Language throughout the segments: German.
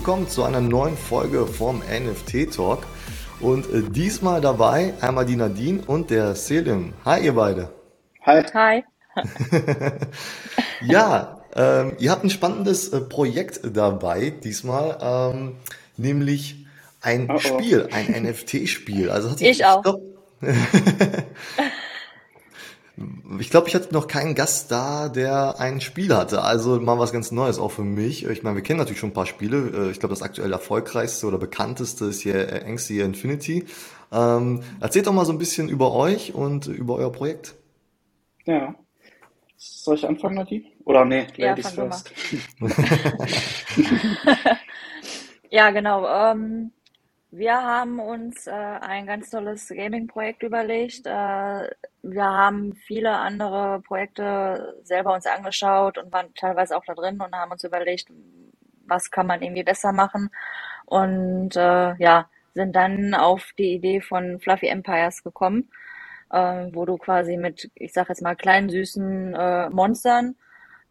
willkommen zu einer neuen Folge vom NFT Talk. Und äh, diesmal dabei einmal die Nadine und der Selim. Hi, ihr beide. Hi. Hi. ja, ähm, ihr habt ein spannendes äh, Projekt dabei diesmal, ähm, nämlich ein oh oh. Spiel, ein NFT-Spiel. Also hat ich auch. Ich glaube, ich hatte noch keinen Gast da, der ein Spiel hatte. Also mal was ganz Neues auch für mich. Ich meine, wir kennen natürlich schon ein paar Spiele. Äh, ich glaube, das aktuell erfolgreichste oder bekannteste ist hier Angsty Infinity. Ähm, erzählt doch mal so ein bisschen über euch und über euer Projekt. Ja. Soll ich anfangen, Nadine? Oder nee, Ladies ja, first. ja, genau. Ähm, wir haben uns äh, ein ganz tolles Gaming-Projekt überlegt. Äh, wir haben viele andere Projekte selber uns angeschaut und waren teilweise auch da drin und haben uns überlegt, was kann man irgendwie besser machen. Und äh, ja, sind dann auf die Idee von Fluffy Empires gekommen, äh, wo du quasi mit, ich sag jetzt mal, kleinen süßen äh, Monstern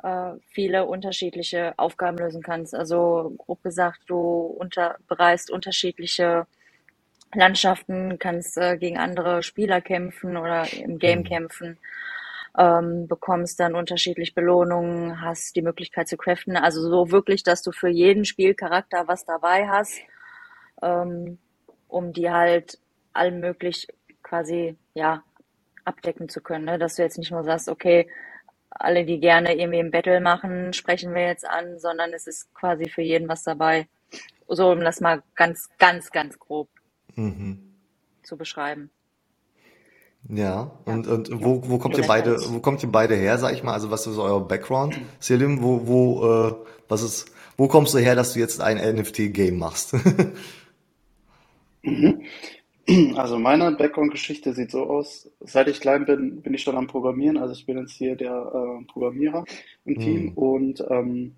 äh, viele unterschiedliche Aufgaben lösen kannst. Also grob gesagt, du unter, bereist unterschiedliche Landschaften, kannst äh, gegen andere Spieler kämpfen oder im Game mhm. kämpfen, ähm, bekommst dann unterschiedlich Belohnungen, hast die Möglichkeit zu craften. Also so wirklich, dass du für jeden Spielcharakter was dabei hast, ähm, um die halt allmöglich quasi ja abdecken zu können. Ne? Dass du jetzt nicht nur sagst, okay, alle, die gerne irgendwie im Battle machen, sprechen wir jetzt an, sondern es ist quasi für jeden was dabei. So, um das mal ganz, ganz, ganz grob mhm. zu beschreiben. Ja, und, ja. und wo, wo kommt ihr beide, wo kommt ihr beide her, sag ich mal? Also was ist euer Background? Selim, wo, wo, äh, was ist, wo kommst du her, dass du jetzt ein NFT-Game machst? mhm. Also meine Background-Geschichte sieht so aus, seit ich klein bin, bin ich schon am Programmieren. Also ich bin jetzt hier der äh, Programmierer im Team mhm. und ähm,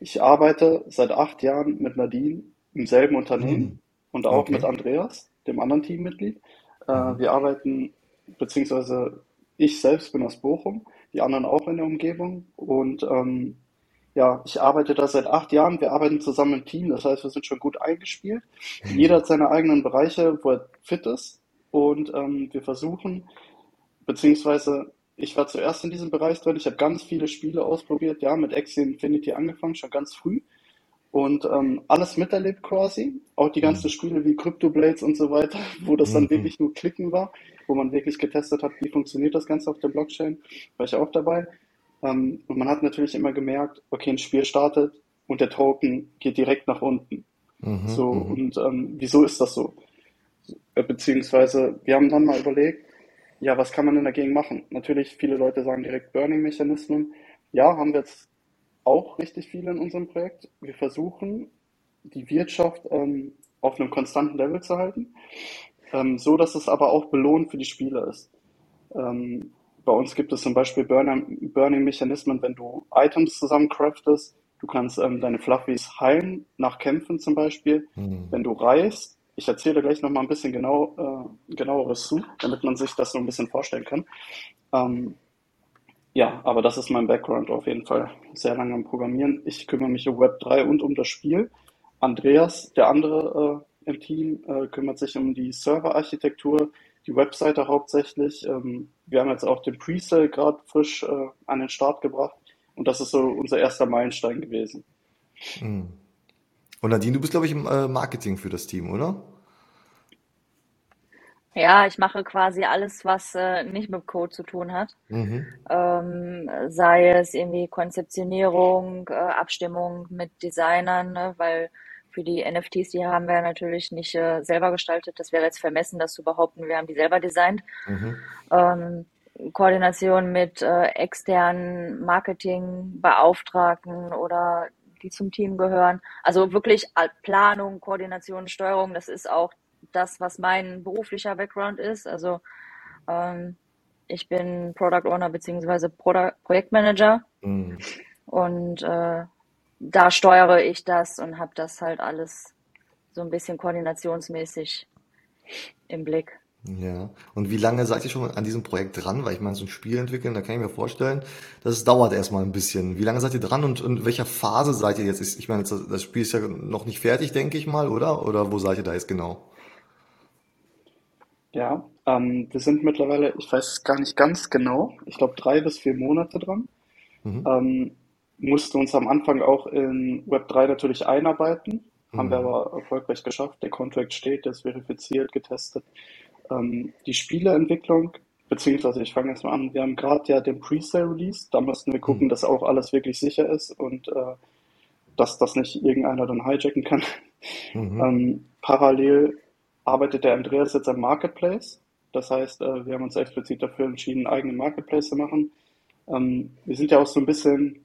ich arbeite seit acht Jahren mit Nadine im selben Unternehmen mhm. und auch okay. mit Andreas, dem anderen Teammitglied. Äh, mhm. Wir arbeiten, beziehungsweise ich selbst bin aus Bochum, die anderen auch in der Umgebung und ähm, ja, ich arbeite da seit acht Jahren. Wir arbeiten zusammen im Team, das heißt, wir sind schon gut eingespielt. Mhm. Jeder hat seine eigenen Bereiche, wo er fit ist. Und ähm, wir versuchen, beziehungsweise ich war zuerst in diesem Bereich drin. Ich habe ganz viele Spiele ausprobiert, ja, mit Axie Infinity angefangen, schon ganz früh. Und ähm, alles miterlebt quasi. Auch die ganzen mhm. Spiele wie Crypto Blades und so weiter, wo das dann mhm. wirklich nur Klicken war, wo man wirklich getestet hat, wie funktioniert das Ganze auf der Blockchain, war ich auch dabei. Ähm, und man hat natürlich immer gemerkt, okay, ein Spiel startet und der Token geht direkt nach unten. Mhm, so, mhm. und ähm, wieso ist das so? Äh, beziehungsweise, wir haben dann mal überlegt, ja, was kann man denn dagegen machen? Natürlich, viele Leute sagen direkt Burning-Mechanismen. Ja, haben wir jetzt auch richtig viele in unserem Projekt. Wir versuchen, die Wirtschaft ähm, auf einem konstanten Level zu halten, ähm, so dass es aber auch belohnt für die Spieler ist. Ähm, bei uns gibt es zum Beispiel Burning-Mechanismen, wenn du Items zusammen craftest. Du kannst ähm, deine Fluffies heilen, nach Kämpfen zum Beispiel. Mhm. Wenn du reist, ich erzähle gleich nochmal ein bisschen genau, äh, genaueres zu, damit man sich das so ein bisschen vorstellen kann. Ähm, ja, aber das ist mein Background auf jeden Fall. Sehr lange am Programmieren. Ich kümmere mich um Web 3 und um das Spiel. Andreas, der andere äh, im Team, äh, kümmert sich um die Serverarchitektur, die Webseite hauptsächlich. Ähm, wir haben jetzt auch den Presale gerade frisch äh, an den Start gebracht und das ist so unser erster Meilenstein gewesen. Hm. Und Nadine, du bist, glaube ich, im äh, Marketing für das Team, oder? Ja, ich mache quasi alles, was äh, nicht mit Code zu tun hat. Mhm. Ähm, sei es irgendwie Konzeptionierung, äh, Abstimmung mit Designern, ne, weil für die NFTs, die haben wir natürlich nicht äh, selber gestaltet. Das wäre jetzt vermessen, das zu behaupten, wir haben die selber designt. Mhm. Ähm, Koordination mit äh, externen Marketingbeauftragten oder die zum Team gehören. Also wirklich Planung, Koordination, Steuerung, das ist auch das, was mein beruflicher Background ist. Also ähm, ich bin Product Owner beziehungsweise Product Projektmanager mhm. und äh, da steuere ich das und habe das halt alles so ein bisschen koordinationsmäßig im Blick. Ja. Und wie lange seid ihr schon an diesem Projekt dran? Weil ich meine, so ein Spiel entwickeln, da kann ich mir vorstellen, dass es dauert erstmal ein bisschen. Wie lange seid ihr dran und in welcher Phase seid ihr jetzt? Ich meine, das Spiel ist ja noch nicht fertig, denke ich mal, oder? Oder wo seid ihr da jetzt genau? Ja, ähm, wir sind mittlerweile, ich weiß es gar nicht ganz genau, ich glaube drei bis vier Monate dran. Mhm. Ähm, mussten uns am Anfang auch in Web3 natürlich einarbeiten, haben wir Mhm. aber erfolgreich geschafft. Der Contract steht, der ist verifiziert, getestet. Ähm, die Spieleentwicklung, beziehungsweise ich fange jetzt mal an, wir haben gerade ja den Presale Release, da mussten wir Mhm. gucken, dass auch alles wirklich sicher ist und äh, dass das nicht irgendeiner dann hijacken kann. Mhm. Ähm, parallel arbeitet der Andreas jetzt am Marketplace. Das heißt, äh, wir haben uns explizit dafür entschieden, einen eigenen Marketplace zu machen. Ähm, wir sind ja auch so ein bisschen,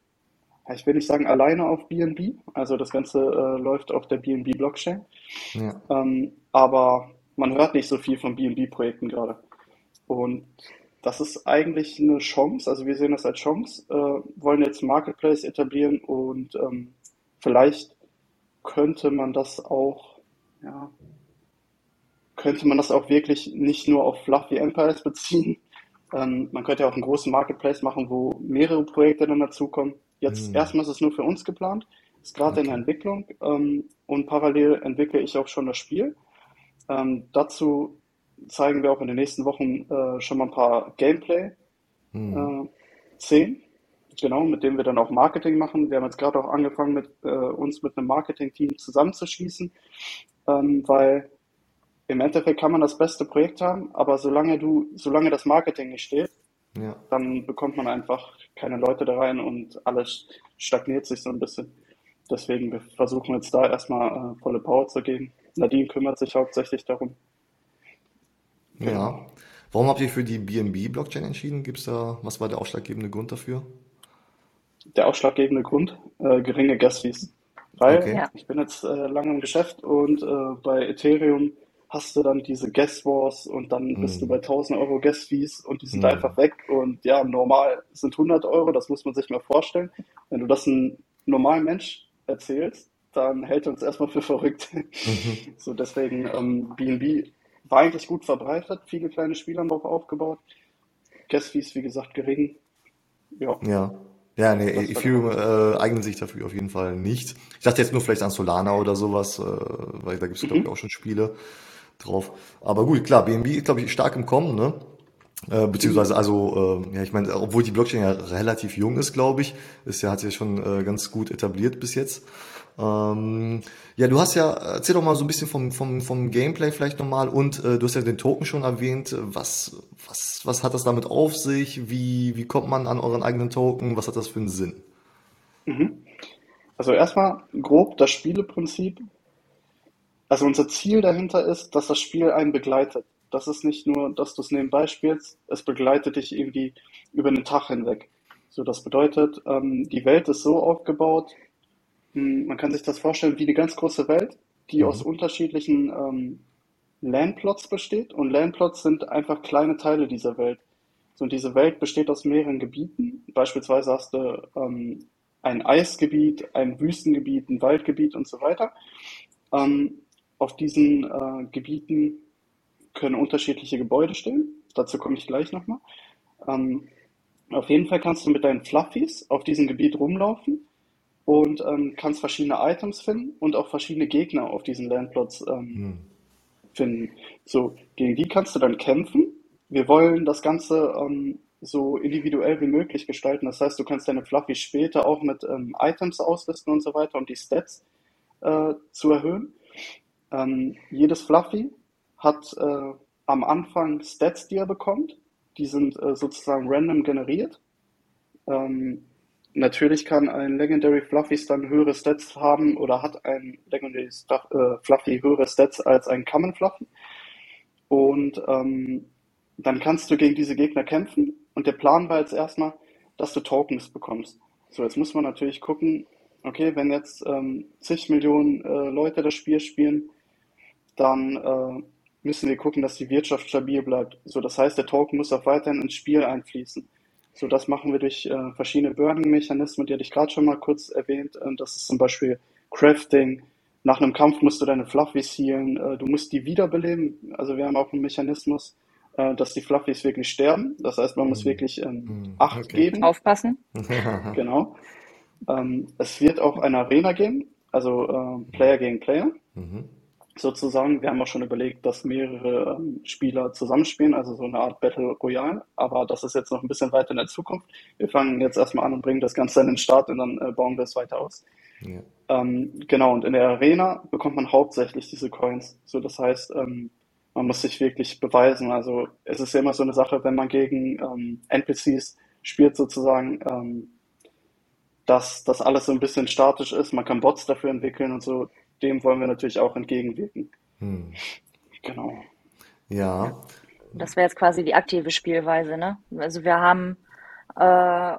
ich will nicht sagen alleine auf BNB, also das Ganze äh, läuft auf der BNB Blockchain. Ja. Ähm, aber man hört nicht so viel von BNB-Projekten gerade. Und das ist eigentlich eine Chance, also wir sehen das als Chance, äh, wollen jetzt Marketplace etablieren und ähm, vielleicht könnte man das auch, ja, könnte man das auch wirklich nicht nur auf Fluffy Empires beziehen. Ähm, man könnte ja auch einen großen Marketplace machen, wo mehrere Projekte dann dazukommen. Jetzt Mhm. erstmal ist es nur für uns geplant, ist gerade in der Okay. Entwicklung ähm, und parallel entwickle ich auch schon das Spiel. Ähm, dazu zeigen wir auch in den nächsten Wochen äh, schon mal ein paar Mhm. Gameplay-Szenen, genau, mit denen wir dann auch Marketing machen. Wir haben jetzt gerade auch angefangen, mit, äh, uns mit einem Marketing-Team zusammenzuschließen, ähm, weil im Endeffekt kann man das beste Projekt haben, aber solange du, solange das Marketing nicht steht, Ja. dann bekommt man einfach keine Leute da rein und alles stagniert sich so ein bisschen. Deswegen wir versuchen jetzt da erstmal äh, volle Power zu geben. Nadine kümmert sich hauptsächlich darum. Genau. Ja. Warum habt ihr für die BNB-Blockchain entschieden? Gibt's da, was war der ausschlaggebende Grund dafür? Der ausschlaggebende Grund, äh, geringe Gas-Fees. Weil Okay. Ja, ich bin jetzt äh, lange im Geschäft und äh, bei Ethereum hast du dann diese Gas Wars und dann bist du bei Mhm. 1000 Euro Gas Fees und die sind Mhm. einfach weg und ja, normal sind 100 Euro, das muss man sich mal vorstellen. Wenn du das einem normalen Mensch erzählst, dann hält er uns erstmal für verrückt. Mhm. So deswegen ähm, BNB war eigentlich gut verbreitet, viele kleine Spieler haben drauf aufgebaut. Gas Fees, wie gesagt, gering. Ja, Ja. Ja, nee, das Ethereum äh, eignet sich dafür auf jeden Fall nicht. Ich dachte jetzt nur vielleicht an Solana oder sowas, äh, weil da gibt's glaube ich Mhm. auch schon Spiele drauf. Aber gut, klar, BNB ist glaube ich stark im Kommen, ne? Äh, beziehungsweise also, äh, ja, ich meine, obwohl die Blockchain ja relativ jung ist, glaube ich, ist ja, hat sich ja schon äh, ganz gut etabliert bis jetzt. Ähm, ja, du hast ja, erzähl doch mal so ein bisschen vom, vom, vom Gameplay vielleicht nochmal und äh, du hast ja den Token schon erwähnt. Was, was, was hat das damit auf sich? Wie, wie kommt man an euren eigenen Token? Was hat das für einen Sinn? Mhm. Also erstmal grob das Spieleprinzip. Also unser Ziel dahinter ist, dass das Spiel einen begleitet. Das ist nicht nur, dass du es nebenbei spielst, es begleitet dich irgendwie über den Tag hinweg. So, das bedeutet, ähm, die Welt ist so aufgebaut, mh, man kann sich das vorstellen wie eine ganz große Welt, die aus Mhm. unterschiedlichen ähm, Landplots besteht. Und Landplots sind einfach kleine Teile dieser Welt. So, und diese Welt besteht aus mehreren Gebieten. Beispielsweise hast du ähm, ein Eisgebiet, ein Wüstengebiet, ein Waldgebiet und so weiter. Ähm, auf diesen äh, Gebieten können unterschiedliche Gebäude stehen. Dazu komme ich gleich nochmal. Ähm, auf jeden Fall kannst du mit deinen Fluffies auf diesem Gebiet rumlaufen und ähm, kannst verschiedene Items finden und auch verschiedene Gegner auf diesen Landplots ähm, Hm. finden. So, gegen die kannst du dann kämpfen. Wir wollen das Ganze ähm, so individuell wie möglich gestalten. Das heißt, du kannst deine Fluffies später auch mit ähm, Items ausrüsten und so weiter, um die Stats äh, zu erhöhen. Ähm, jedes Fluffy hat äh, am Anfang Stats, die er bekommt. Die sind äh, sozusagen random generiert. Ähm, natürlich kann ein Legendary Fluffy dann höhere Stats haben oder hat ein Legendary Stuff, äh, Fluffy höhere Stats als ein Common Fluffy. Und ähm, dann kannst du gegen diese Gegner kämpfen. Und der Plan war jetzt erstmal, dass du Tokens bekommst. So, jetzt muss man natürlich gucken, okay, wenn jetzt ähm, zig Millionen äh, Leute das Spiel spielen, dann äh, müssen wir gucken, dass die Wirtschaft stabil bleibt. So, das heißt, der Token muss auch weiterhin ins Spiel einfließen. So, das machen wir durch äh, verschiedene Burning-Mechanismen, die hatte ich gerade schon mal kurz erwähnt. Ähm, das ist zum Beispiel Crafting, nach einem Kampf musst du deine Fluffies healen, äh, du musst die wiederbeleben. Also wir haben auch einen Mechanismus, äh, dass die Fluffies wirklich sterben. Das heißt, man muss Mhm. wirklich ähm, Mhm. Acht Okay. geben. Aufpassen. Genau. Ähm, es wird auch eine Arena geben, also äh, Player gegen Player Mhm. Sozusagen. Wir haben auch schon überlegt, dass mehrere ähm, Spieler zusammenspielen, also so eine Art Battle Royale. Aber das ist jetzt noch ein bisschen weiter in der Zukunft. Wir fangen jetzt erstmal an und bringen das Ganze an den Start und dann äh, bauen wir es weiter aus. Ja. Ähm, genau, und in der Arena bekommt man hauptsächlich diese Coins. So, das heißt, ähm, man muss sich wirklich beweisen. Also es ist ja immer so eine Sache, wenn man gegen ähm, NPCs spielt sozusagen, ähm, dass das alles so ein bisschen statisch ist. Man kann Bots dafür entwickeln und so. Dem wollen wir natürlich auch entgegenwirken. Hm. Genau. Ja. Das wäre jetzt quasi die aktive Spielweise, ne? Also wir haben äh,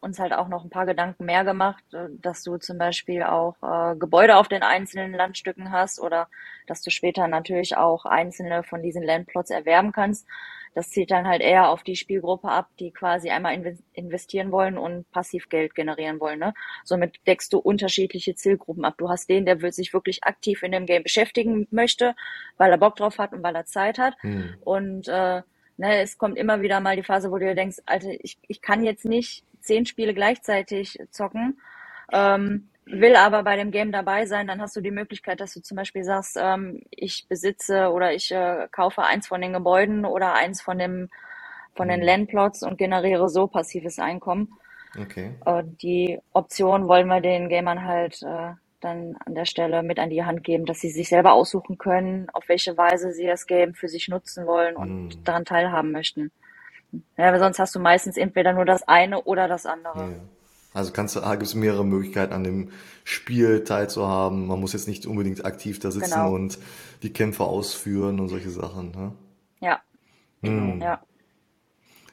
uns halt auch noch ein paar Gedanken mehr gemacht, äh, dass du zum Beispiel auch äh, Gebäude auf den einzelnen Landstücken hast oder dass du später natürlich auch einzelne von diesen Landplots erwerben kannst. Das zielt dann halt eher auf die Spielgruppe ab, die quasi einmal inve- investieren wollen und passiv Geld generieren wollen. Ne? Somit deckst du unterschiedliche Zielgruppen ab. Du hast den, der will sich wirklich aktiv in dem Game beschäftigen möchte, weil er Bock drauf hat und weil er Zeit hat. Hm. Und äh, ne, es kommt immer wieder mal die Phase, wo du dir denkst, Alter, ich, ich kann jetzt nicht zehn Spiele gleichzeitig zocken, ähm, will aber bei dem Game dabei sein, dann hast du die Möglichkeit, dass du zum Beispiel sagst, ähm, ich besitze oder ich äh, kaufe eins von den Gebäuden oder eins von dem von den Hm. Landplots und generiere so passives Einkommen. Okay. Äh, die Option wollen wir den Gamern halt äh, dann an der Stelle mit an die Hand geben, dass sie sich selber aussuchen können, auf welche Weise sie das Game für sich nutzen wollen und Hm. daran teilhaben möchten. Ja, weil sonst hast du meistens entweder nur das eine oder das andere. Ja. Also kannst du, gibt es mehrere Möglichkeiten, an dem Spiel teilzuhaben. Man muss jetzt nicht unbedingt aktiv da sitzen Genau. und die Kämpfe ausführen und solche Sachen. Ne? Ja, Hm. ja.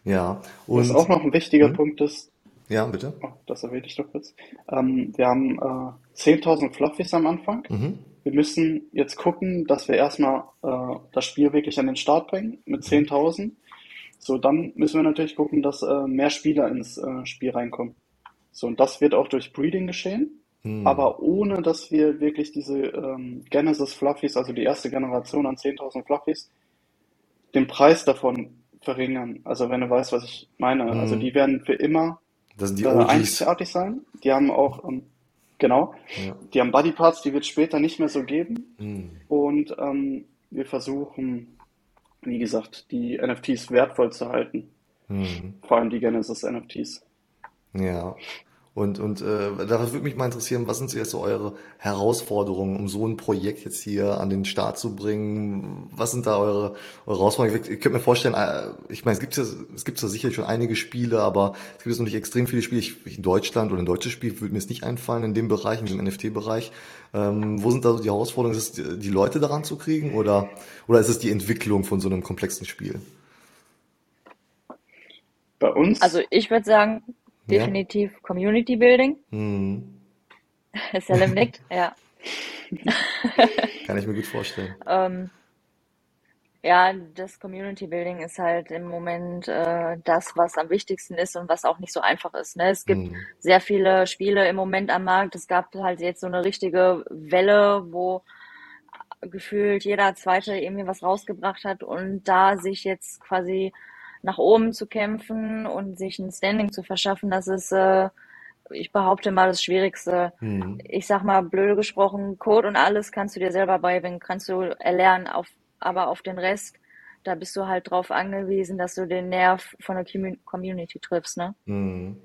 Ja. Was Und auch noch ein wichtiger hm? Punkt ist, ja, bitte. oh, das erwähne ich doch kurz, ähm, wir haben äh, 10.000 Fluffies am Anfang. Mhm. Wir müssen jetzt gucken, dass wir erstmal äh, das Spiel wirklich an den Start bringen mit 10.000. So, dann müssen wir natürlich gucken, dass äh, mehr Spieler ins äh, Spiel reinkommen. So, und das wird auch durch Breeding geschehen, Hm. aber ohne, dass wir wirklich diese ähm, Genesis Fluffies, also die erste Generation an 10.000 Fluffies, den Preis davon verringern. Also wenn du weißt, was ich meine. Also Hm. die werden für immer Das sind die OGs. einzigartig sein. Die haben auch, ähm, genau, Ja. die haben Bodyparts, die wird es später nicht mehr so geben. Hm. Und ähm, wir versuchen, wie gesagt, die NFTs wertvoll zu halten. Hm. Vor allem die Genesis NFTs. Ja. Und, und äh, da würde mich mal interessieren, was sind so jetzt so eure Herausforderungen, um so ein Projekt jetzt hier an den Start zu bringen? Was sind da eure, eure Herausforderungen? Ich, ich könnte mir vorstellen, äh, ich meine, es gibt ja, es gibt ja sicherlich schon einige Spiele, aber es gibt jetzt noch nicht extrem viele Spiele. Ich, in Deutschland oder ein deutsches Spiel würde mir jetzt nicht einfallen in dem Bereich, in dem NFT-Bereich. Ähm, wo sind da so die Herausforderungen? Ist es die, die Leute daran zu kriegen oder, oder ist es die Entwicklung von so einem komplexen Spiel? Bei uns, Also ich würde sagen, Ja? definitiv Community Building. Hm. Salim nickt, ja. Kann ich mir gut vorstellen. Ähm, ja, das Community Building ist halt im Moment äh, das, was am wichtigsten ist und was auch nicht so einfach ist. Ne? Es gibt Hm. sehr viele Spiele im Moment am Markt. Es gab halt jetzt so eine richtige Welle, wo gefühlt jeder Zweite irgendwie was rausgebracht hat und da sich jetzt quasi nach oben zu kämpfen und sich ein Standing zu verschaffen, das ist, äh, ich behaupte mal, das Schwierigste. Hm. Ich sag mal, blöde gesprochen, Code und alles kannst du dir selber beibringen, kannst du erlernen, auf, aber auf den Rest, da bist du halt drauf angewiesen, dass du den Nerv von der Commu- Community triffst, ne? Hm.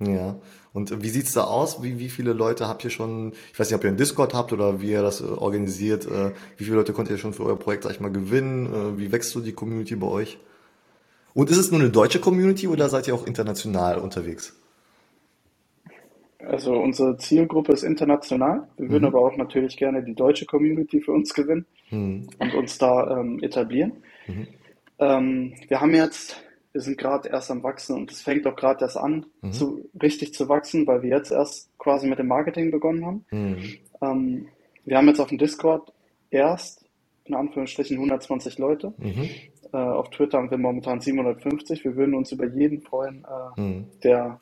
Ja. Und wie sieht's da aus? Wie, wie viele Leute habt ihr schon, ich weiß nicht, ob ihr einen Discord habt oder wie ihr das äh, organisiert, äh, wie viele Leute könnt ihr schon für euer Projekt, sag ich mal, gewinnen? Äh, wie wächst so die Community bei euch? Und ist es nur eine deutsche Community oder seid ihr auch international unterwegs? also unsere Zielgruppe ist international. Wir würden Mhm. aber auch natürlich gerne die deutsche Community für uns gewinnen Hm. und uns da ähm, etablieren. Mhm. Ähm, wir haben jetzt, wir sind gerade erst am Wachsen und es fängt auch gerade erst an, Mhm. zu, richtig zu wachsen, weil wir jetzt erst quasi mit dem Marketing begonnen haben. Hm. Ähm, wir haben jetzt auf dem Discord erst, in Anführungsstrichen, 120 Leute. Mhm. Äh, auf Twitter haben wir momentan 750. Wir würden uns über jeden freuen, äh, Hm. der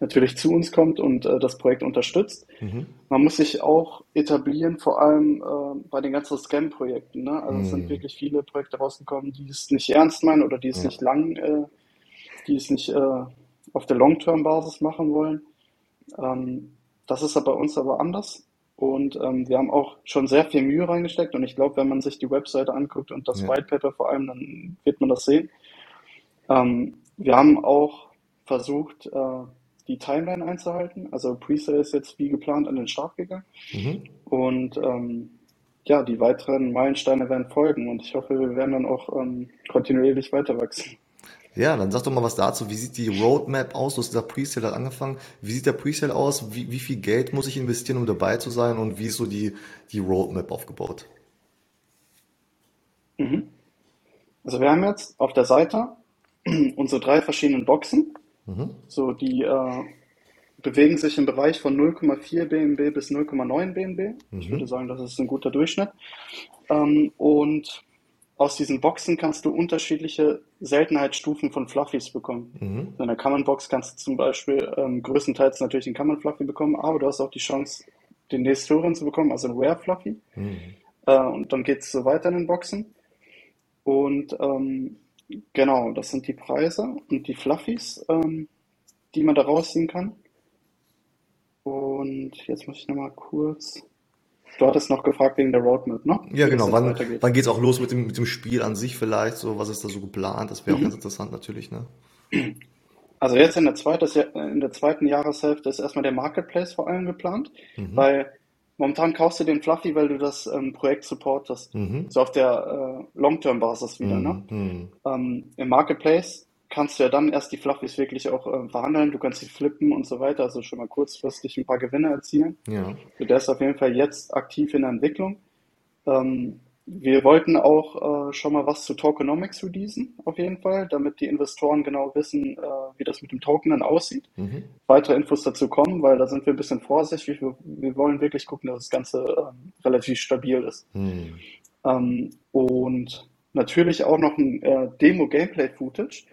natürlich zu uns kommt und äh, das Projekt unterstützt. Mhm. Man muss sich auch etablieren, vor allem äh, bei den ganzen Scam-Projekten. Ne? Also es sind Mhm. wirklich viele Projekte rausgekommen, die es nicht ernst meinen oder die es nicht lang, äh, die es nicht äh, auf der Long-Term-Basis machen wollen. Ähm, das ist aber bei uns aber anders. Und ähm, wir haben auch schon sehr viel Mühe reingesteckt. Und ich glaube, wenn man sich die Webseite anguckt und das Ja. White Paper vor allem, dann wird man das sehen. Ähm, wir haben auch versucht, äh, die Timeline einzuhalten. Also Presale ist jetzt wie geplant an den Start gegangen. Mhm. Und ähm, ja, die weiteren Meilensteine werden folgen. Und ich hoffe, wir werden dann auch ähm, kontinuierlich weiter wachsen. Ja, dann sag doch mal was dazu. Wie sieht die Roadmap aus? Du hast gesagt, Presale hat angefangen. Wie sieht der Presale aus? Wie, wie viel Geld muss ich investieren, um dabei zu sein? Und wie ist so die, die Roadmap aufgebaut? Mhm. Also wir haben jetzt auf der Seite unsere drei verschiedenen Boxen. Mhm. So, die äh, bewegen sich im Bereich von 0,4 BNB bis 0,9 BNB. Ich würde Mhm. sagen, das ist ein guter Durchschnitt. Ähm, und aus diesen Boxen kannst du unterschiedliche Seltenheitsstufen von Fluffies bekommen. Mhm. In der Common Box kannst du zum Beispiel ähm, größtenteils natürlich den Common Fluffy bekommen, aber du hast auch die Chance, den nächsthöheren zu bekommen, also einen Rare Fluffy. Mhm. Äh, und dann geht es so weiter in den Boxen. Und ähm, genau, das sind die Preise und die Fluffies, ähm, die man da rausziehen kann. Und jetzt muss ich nochmal kurz. Du hattest noch gefragt wegen der Roadmap, ne? Ja, Wie genau. Wann, weitergeht. wann geht's auch los mit dem, mit dem Spiel an sich vielleicht? So, was ist da so geplant? Das wäre auch ganz Mhm. interessant natürlich, ne? Also jetzt in der zweiten, in der zweiten Jahreshälfte ist erstmal der Marketplace vor allem geplant, Mhm. weil momentan kaufst du den Fluffy, weil du das ähm, Projekt supportest. Mhm. So auf der äh, Long-Term-Basis wieder, ne? Mhm. Mhm. Ähm, im Marketplace kannst du ja dann erst die Fluffies wirklich auch äh, verhandeln, du kannst sie flippen und so weiter, also schon mal kurzfristig ein paar Gewinne erzielen. Ja. Der ist auf jeden Fall jetzt aktiv in der Entwicklung. Ähm, wir wollten auch äh, schon mal was zu Tokenomics releasen, auf jeden Fall, damit die Investoren genau wissen, äh, wie das mit dem Token dann aussieht. Mhm. Weitere Infos dazu kommen, weil da sind wir ein bisschen vorsichtig. Wir, wir wollen wirklich gucken, dass das Ganze ähm, relativ stabil ist. Mhm. Ähm, und natürlich auch noch ein äh, Demo-Gameplay-Footage,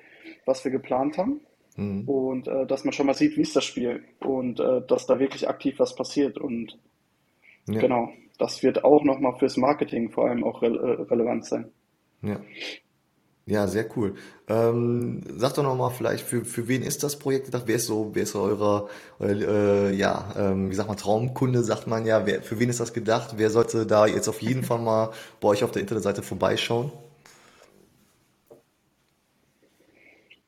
was wir geplant haben. Mhm. Und äh, dass man schon mal sieht, wie ist das Spiel und äh, dass da wirklich aktiv was passiert. Und Ja. genau, das wird auch nochmal fürs Marketing vor allem auch re äh, relevant sein. Ja. Ja, sehr cool. Ähm, sag doch noch mal vielleicht, für, für wen ist das Projekt gedacht? Wer ist so, wer ist so eurer, euer, äh, ja, ähm, wie sagt man, Traumkunde, sagt man ja. Wer, für wen ist das gedacht? Wer sollte da jetzt auf jeden Fall mal bei euch auf der Internetseite vorbeischauen?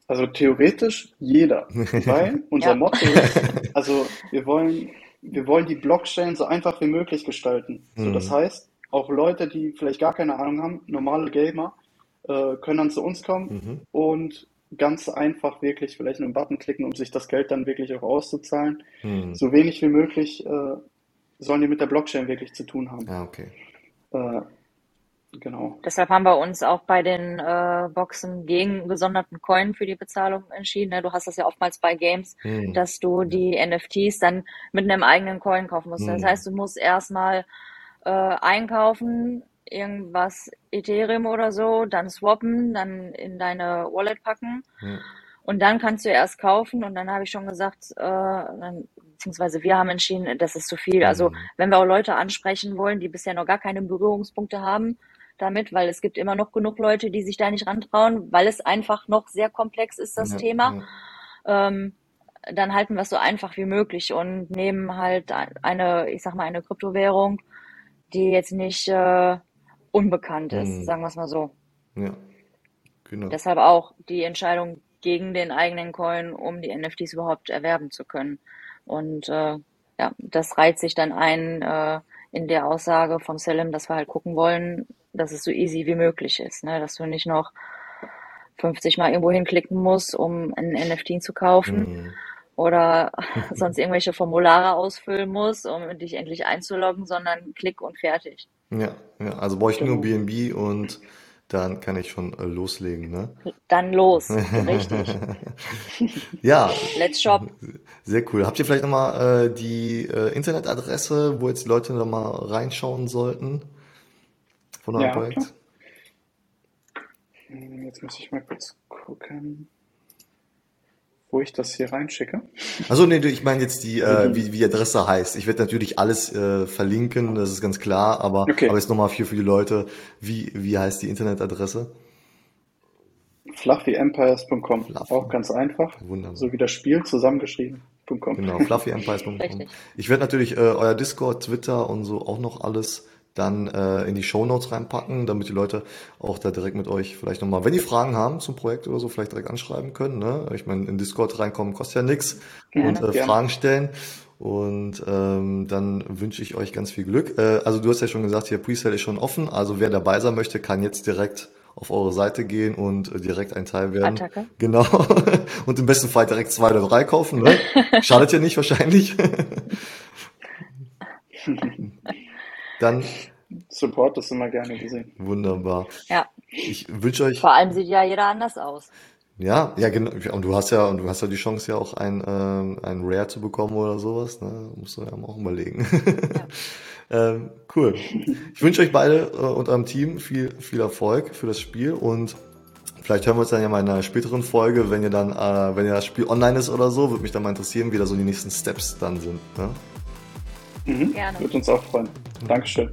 Also theoretisch jeder, weil unser Ja. Motto ist, also wir wollen, wir wollen die Blockchain so einfach wie möglich gestalten. So, das Mhm. heißt, auch Leute, die vielleicht gar keine Ahnung haben, normale Gamer, äh, können dann zu uns kommen Mhm. und ganz einfach wirklich vielleicht einen Button klicken, um sich das Geld dann wirklich auch auszuzahlen. Mhm. So wenig wie möglich äh, sollen die mit der Blockchain wirklich zu tun haben. Ja, okay. Äh, genau. Deshalb haben wir uns auch bei den äh, Boxen gegen gesonderten Coin für die Bezahlung entschieden. Ne? Du hast das ja oftmals bei Games, Mhm. dass du die NFTs dann mit einem eigenen Coin kaufen musst. Das Mhm. heißt, du musst erstmal äh, einkaufen, irgendwas Ethereum oder so, dann swappen, dann in deine Wallet packen Ja. und dann kannst du erst kaufen. Und dann habe ich schon gesagt, äh, dann, beziehungsweise wir haben entschieden, das ist zu viel. Also Mhm. wenn wir auch Leute ansprechen wollen, die bisher noch gar keine Berührungspunkte haben damit, weil es gibt immer noch genug Leute, die sich da nicht rantrauen, weil es einfach noch sehr komplex ist, das Ja, Thema. ja. Ähm, dann halten wir es so einfach wie möglich und nehmen halt eine, ich sag mal, eine Kryptowährung, die jetzt nicht äh, unbekannt ist, Mhm. sagen wir es mal so. Ja, genau. Deshalb auch die Entscheidung gegen den eigenen Coin, um die NFTs überhaupt erwerben zu können. Und äh, ja, das reiht sich dann ein äh, in der Aussage von Selim, dass wir halt gucken wollen, dass es so easy wie möglich ist, ne? Dass du nicht noch 50 Mal irgendwo hinklicken musst, um ein NFT zu kaufen Mhm. oder sonst irgendwelche Formulare ausfüllen musst, um dich endlich einzuloggen, sondern klick und fertig. Ja, ja, also brauche ich nur Genau. BNB und dann kann ich schon äh, loslegen, ne? Dann los, richtig. Ja, Let's shop. sehr cool. Habt ihr vielleicht nochmal äh, die äh, Internetadresse, wo jetzt die Leute nochmal reinschauen sollten von eurem Ja, Projekt? klar. Hm, Jetzt muss ich mal kurz gucken. wo ich das hier reinschicke. Also nee, ich meine jetzt die, äh, wie, wie die Adresse heißt. Ich werde natürlich alles äh, verlinken, das ist ganz klar, aber, Okay. aber jetzt nochmal hier für die Leute, wie, wie heißt die Internetadresse? fluffyempires.com. Fluffy. Auch ganz einfach. Wunderbar. So wie das Spiel zusammengeschrieben.com. Genau, fluffyempires.com. Ich werde natürlich äh, euer Discord, Twitter und so auch noch alles dann äh, in die Shownotes reinpacken, damit die Leute auch da direkt mit euch vielleicht nochmal, wenn die Fragen haben zum Projekt oder so, vielleicht direkt anschreiben können. Ne? Ich meine, in Discord reinkommen kostet ja nichts und äh, gerne. Fragen stellen. Und ähm, dann wünsche ich euch ganz viel Glück. Äh, also du hast ja schon gesagt, hier Presale ist schon offen. Also wer dabei sein möchte, kann jetzt direkt auf eure Seite gehen und äh, direkt ein Teil werden. Attacke. Genau. Und im besten Fall direkt zwei oder drei kaufen. Ne? Schadet ja nicht wahrscheinlich. Dann Support ist immer gerne gesehen. wunderbar. Ja, Ich wünsche euch, vor allem sieht ja jeder anders aus. ja, ja genau. Und du hast ja, und du hast ja die Chance ja auch ein, ähm, ein Rare zu bekommen oder sowas. Ne? Musst du ja auch überlegen. ähm, cool. Ich wünsche euch beide äh, und eurem Team viel, viel Erfolg für das Spiel und Vielleicht hören wir uns dann ja mal in einer späteren Folge, wenn ihr dann, äh, wenn ja das Spiel online ist oder so, würde mich dann mal interessieren, wie da so die nächsten Steps dann sind. Ne? Mhm. Gerne. Würde uns auch freuen. Dankeschön.